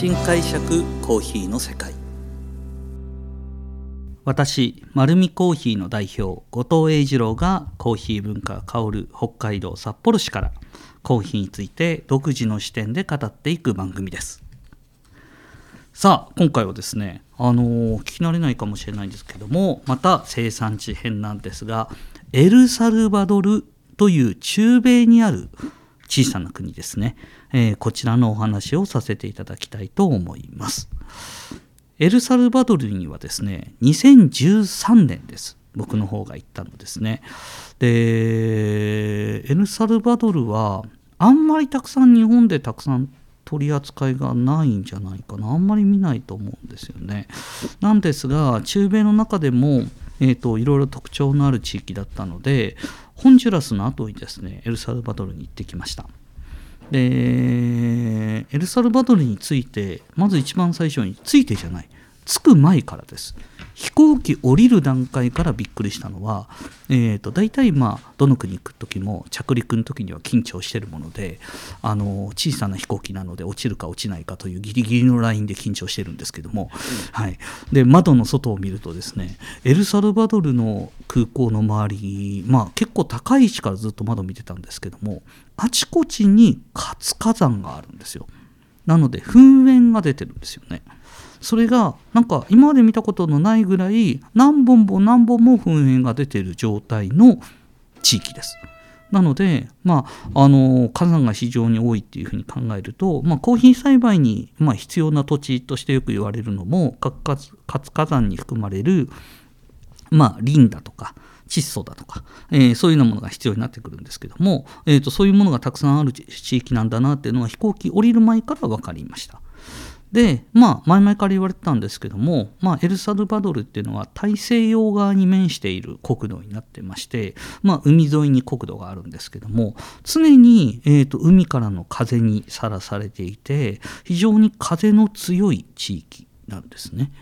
新解釈コーヒーの世界。私丸るコーヒーの代表後藤英二郎がコーヒー文化香る北海道札幌市からコーヒーについて独自の視点で語っていく番組です。さあ今回はですねあのー、聞き慣れないかもしれないんですけどもまた生産地編なんですがエルサルバドルという中米にある小さな国ですね、えー、こちらのお話をさせていただきたいと思います。エルサルバドルにはですね2013年です。僕の方が行ったのですね。でエルサルバドルはあんまりたくさん日本でたくさん取り扱いがないんじゃないかな。あんまり見ないと思うんですよね。なんですが中米の中でもえーと、いろいろ特徴のある地域だったのでホンジュラスの後にですねエルサルバドルに行ってきました。でエルサルバドルについてまず一番最初についてじゃない。着く前からです。飛行機降りる段階からびっくりしたのは、えーと、大体まあどの国行く時も着陸の時には緊張しているものであの小さな飛行機なので落ちるか落ちないかというギリギリのラインで緊張しているんですけども、はい、で窓の外を見るとですねエルサルバドルの空港の周り、まあ、結構高い位置からずっと窓見てたんですけどもあちこちに活火山があるんですよ。なので噴煙が出てるんですよね。それがなんか今まで見たことのないぐらい何本も何本も噴煙が出てる状態の地域です。なので、まあ、あの火山が非常に多いっていうふうに考えると、まあ、コーヒー栽培に、まあ、必要な土地としてよく言われるのも活火山に含まれる、まあ、リンだとか窒素だとか、えー、そういうようなものが必要になってくるんですけども、えーとそういうものがたくさんある地域なんだなっていうのは飛行機降りる前から分かりました。でまあ前々から言われてたんですけども、まあ、エルサルバドルっていうのは大西洋側に面している国土になってまして、まあ、海沿いに国土があるんですけども常に、えーと、海からの風にさらされていて非常に風の強い地域なんですね。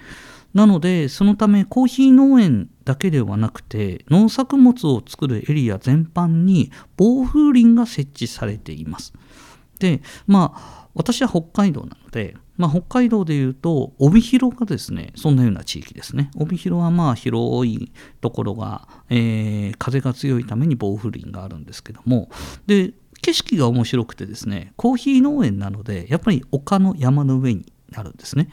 なのでそのためコーヒー農園だけではなくて農作物を作るエリア全般に暴風林が設置されています。でまあ私は北海道なのでまあ、北海道でいうと帯広がですねそんなような地域ですね帯広はまあ広いところが、えー、風が強いために暴風林があるんですけどもで景色が面白くてですねコーヒー農園なのでやっぱり丘の山の上になるんですね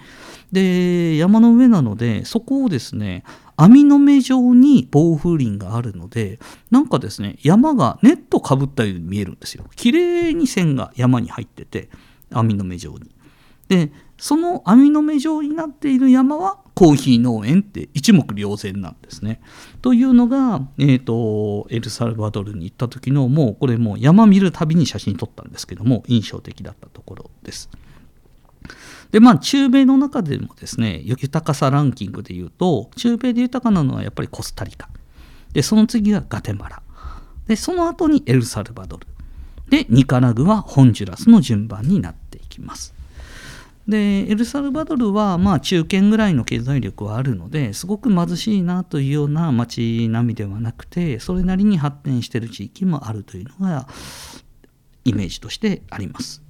で山の上なのでそこをですね網の目状に暴風林があるのでなんかですね山がネットかぶったように見えるんですよ綺麗に線が山に入ってて網の目状にでその網の目状になっている山はコーヒー農園って一目瞭然なんですね。というのが、えーと、エルサルバドルに行った時のもうこれもう山見るたびに写真撮ったんですけども印象的だったところです。でまあ中米の中でもですね豊かさランキングでいうと中米で豊かなのはやっぱりコスタリカでその次がガテマラでその後にエルサルバドルでニカラグアホンジュラスの順番になっていきます。でエルサルバドルはまあ中堅ぐらいの経済力はあるのですごく貧しいなというような町並みではなくてそれなりに発展している地域もあるというのがイメージとしてあります。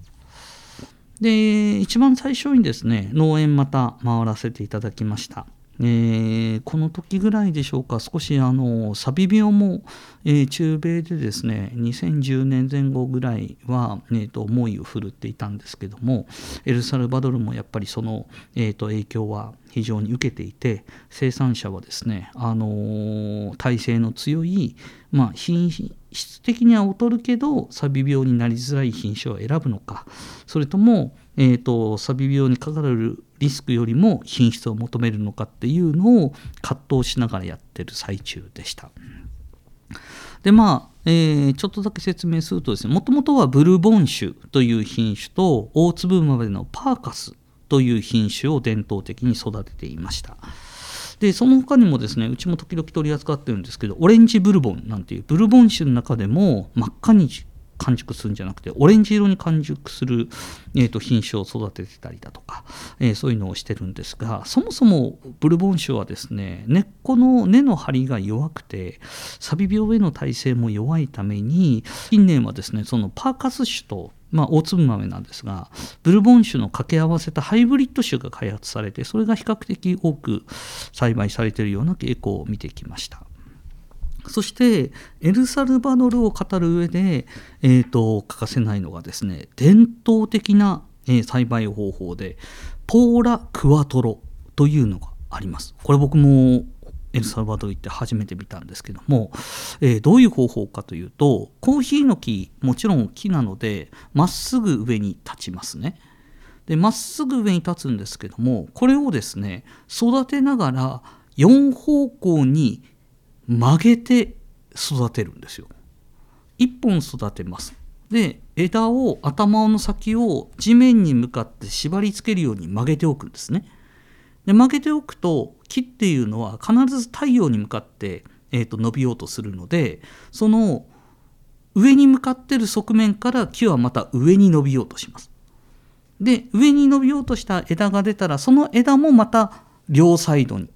で一番最初にですね農園また回らせていただきました。えー、この時ぐらいでしょうか。少しあのサビ病も、えー、中米でですね2010年前後ぐらいは、えーと、思いを振るっていたんですけどもエルサルバドルもやっぱりその、えーと、影響は非常に受けていて生産者はですね、あのー、体制の強い、まあ、品質的には劣るけどサビ病になりづらい品種を選ぶのかそれともえーと、サビ病にかかるリスクよりも品質を求めるのかっていうのを葛藤しながらやってる最中でした。でまあ、えー、ちょっとだけ説明するとですねもともとはブルボン種という品種と大粒までのパーカスという品種を伝統的に育てていました。でその他にもですねうちも時々取り扱ってるんですけどオレンジブルボンなんていうブルボン種の中でも真っ赤に完熟するんじゃなくてオレンジ色に完熟する、えーと、品種を育ててたりだとか、えー、そういうのをしてるんですがそもそもブルボン種はですね根っこの根の張りが弱くてサビ病への耐性も弱いために近年はですねそのパーカス種とまあ、大粒豆なんですがブルボン種の掛け合わせたハイブリッド種が開発されてそれが比較的多く栽培されているような傾向を見てきました。そしてエルサルバドルを語る上で、えーと、欠かせないのがですね伝統的な、えー、栽培方法でポーラ・クワトロというのがあります。これ僕もエルサルバドル行って初めて見たんですけども、えー、どういう方法かというとコーヒーの木もちろん木なのでまっすぐ上に立ちますね。でまっすぐ上に立つんですけどもこれをですね育てながら4方向に曲げて育てるんですよ。1本育てます。で枝を頭の先を地面に向かって縛り付けるように曲げておくんですね。で曲げておくと木っていうのは必ず太陽に向かって、えーと、伸びようとするのでその上に向かってる側面から木はまた上に伸びようとします。で上に伸びようとした枝が出たらその枝もまた両サイドに、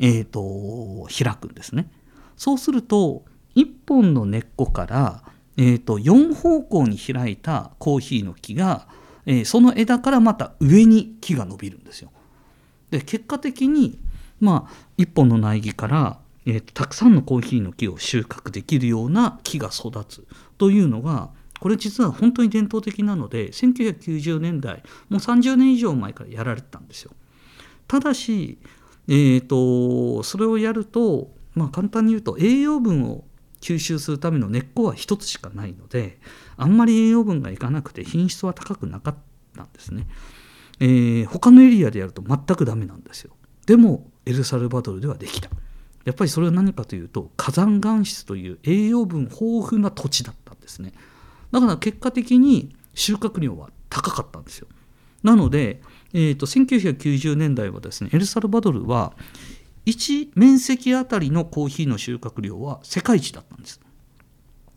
えーと開くんですね。そうすると1本の根っこから、えーと、4方向に開いたコーヒーの木が、えー、その枝からまた上に木が伸びるんですよ。で結果的に、まあ、1本の苗木から、えーと、たくさんのコーヒーの木を収穫できるような木が育つというのがこれ実は本当に伝統的なので1990年代もう30年以上前からやられてたんですよ。ただし、えーとそれをやるとまあ、簡単に言うと栄養分を吸収するための根っこは1つしかないのであんまり栄養分がいかなくて品質は高くなかったんですね、えー、他のエリアでやると全くダメなんですよ。でもエルサルバドルではできた。やっぱりそれは何かというと火山岩質という栄養分豊富な土地だったんですね。だから結果的に収穫量は高かったんですよ。なので、えー、と1990年代はですねエルサルバドルは1面積あたりのコーヒーの収穫量は世界一だったんです。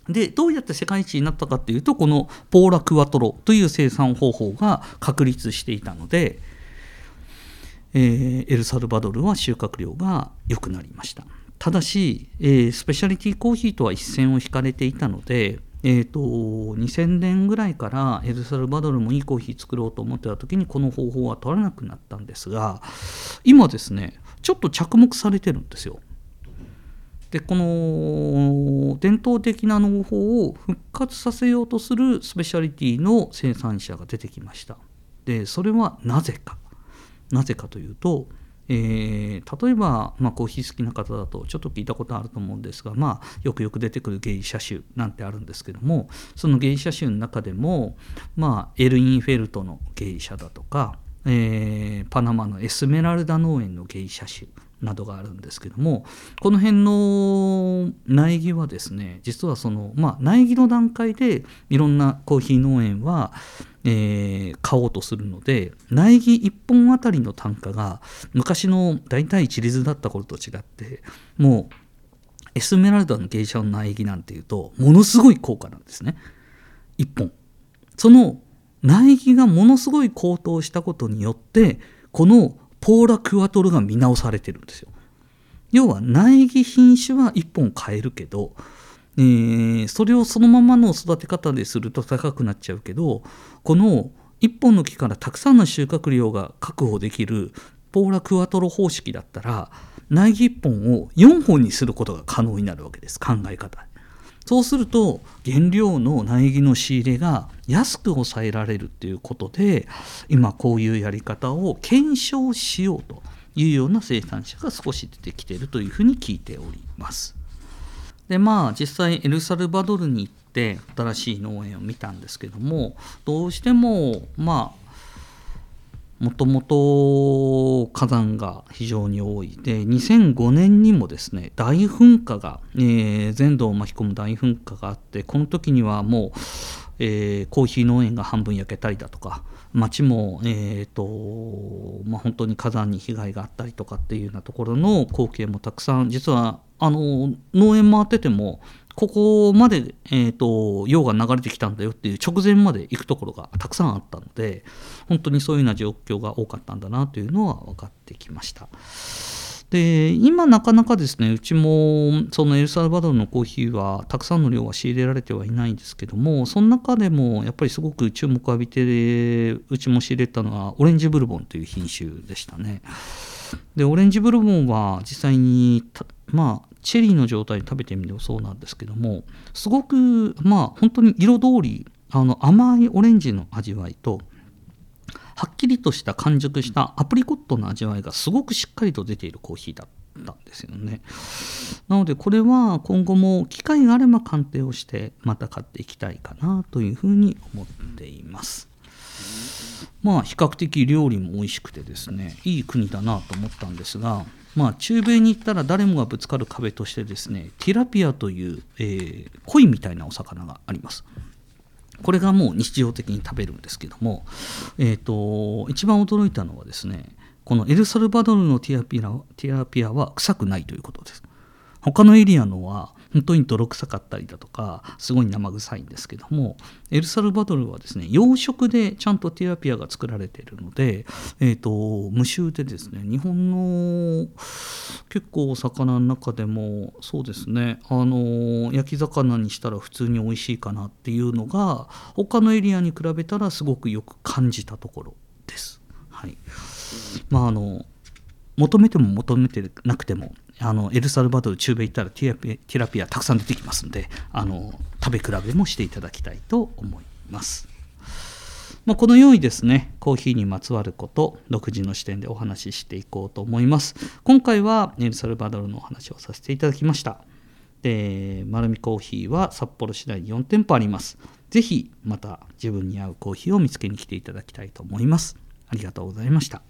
でどうやって世界一になったかっていうとこのポーラ・クワトロという生産方法が確立していたので、えー、エルサルバドルは収穫量が良くなりましたただし、えー、スペシャリティコーヒーとは一線を引かれていたので、えーと、2000年ぐらいからエルサルバドルもいいコーヒー作ろうと思ってた時にこの方法は取らなくなったんですが今ですねちょっと着目されてるんですよ。でこの伝統的な農法を復活させようとするスペシャリティの生産者が出てきました。でそれはなぜか。なぜかというと、えー、例えば、まあ、コーヒー好きな方だとちょっと聞いたことあると思うんですが、まあ、よくよく出てくる芸者種なんてあるんですけどもその芸者種の中でも、まあ、エルインフェルトの芸者だとかえー、パナマのエスメラルダ農園の芸者種などがあるんですけどもこの辺の苗木はですね実はその、まあ、苗木の段階でいろんなコーヒー農園は、えー、買おうとするので苗木1本あたりの単価が昔の大体一律だった頃と違ってもうエスメラルダの芸者の苗木なんていうとものすごい高価なんですね1本。その苗木がものすごい高騰したことによってこのポーラ・クワトルが見直されてるんですよ。要は苗木品種は1本買えるけど、えー、それをそのままの育て方ですると高くなっちゃうけどこの1本の木からたくさんの収穫量が確保できるポーラ・クワトロ方式だったら苗木1本を4本にすることが可能になるわけです考え方そうすると原料の苗木の仕入れが安く抑えられるっていうことで今こういうやり方を検証しようというような生産者が少し出てきているというふうに聞いております。でまあ実際エルサルバドルに行って新しい農園を見たんですけどもどうしてもまあもともと火山が非常に多い。で2005年にもですね大噴火が、えー、全土を巻き込む大噴火があってこの時にはもう、えー、コーヒー農園が半分焼けたりだとか町も、えーとまあ、本当に火山に被害があったりとかっていうようなところの光景もたくさん実はあの農園回っててもここまで、えーと、溶が流れてきたんだよっていう直前まで行くところがたくさんあったので本当にそういうような状況が多かったんだなというのは分かってきました。で今なかなかですねうちもそのエルサルバドルのコーヒーはたくさんの量は仕入れられてはいないんですけどもその中でもやっぱりすごく注目を浴びてうちも仕入れたのはオレンジブルボンという品種でしたねでオレンジブルボンは実際にまあチェリーの状態で食べてみてもそうなんですけどもすごくまあ本当に色通りあの甘いオレンジの味わいとはっきりとした完熟したアプリコットの味わいがすごくしっかりと出ているコーヒーだったんですよね。なのでこれは今後も機会があれば鑑定をしてまた買っていきたいかなというふうに思っています。まあ比較的料理も美味しくてですねいい国だなと思ったんですがまあ中米に行ったら誰もがぶつかる壁としてですねティラピアという、えー、鯉みたいなお魚があります。これがもう日常的に食べるんですけども、えーと、一番驚いたのはですねこのエルサルバドルのティラピアティアピアは臭くないということです他のエリアのは本当に泥臭かったりだとかすごい生臭いんですけどもエルサルバドルはですね養殖でちゃんとティラピアが作られているので、えーと、無臭でですね日本の結構お魚の中でもそうですねあの焼き魚にしたら普通に美味しいかなっていうのが他のエリアに比べたらすごくよく感じたところです。はい、まああの求めても求めてなくてもあのエルサルバドル中米行ったらティラピティラピアたくさん出てきますんであの食べ比べもしていただきたいと思います。まあ、このようにですねコーヒーにまつわること独自の視点でお話ししていこうと思います。今回はエルサルバドルのお話をさせていただきました。で丸みコーヒーは札幌市内に4店舗あります。是非また自分に合うコーヒーを見つけに来ていただきたいと思います。ありがとうございました。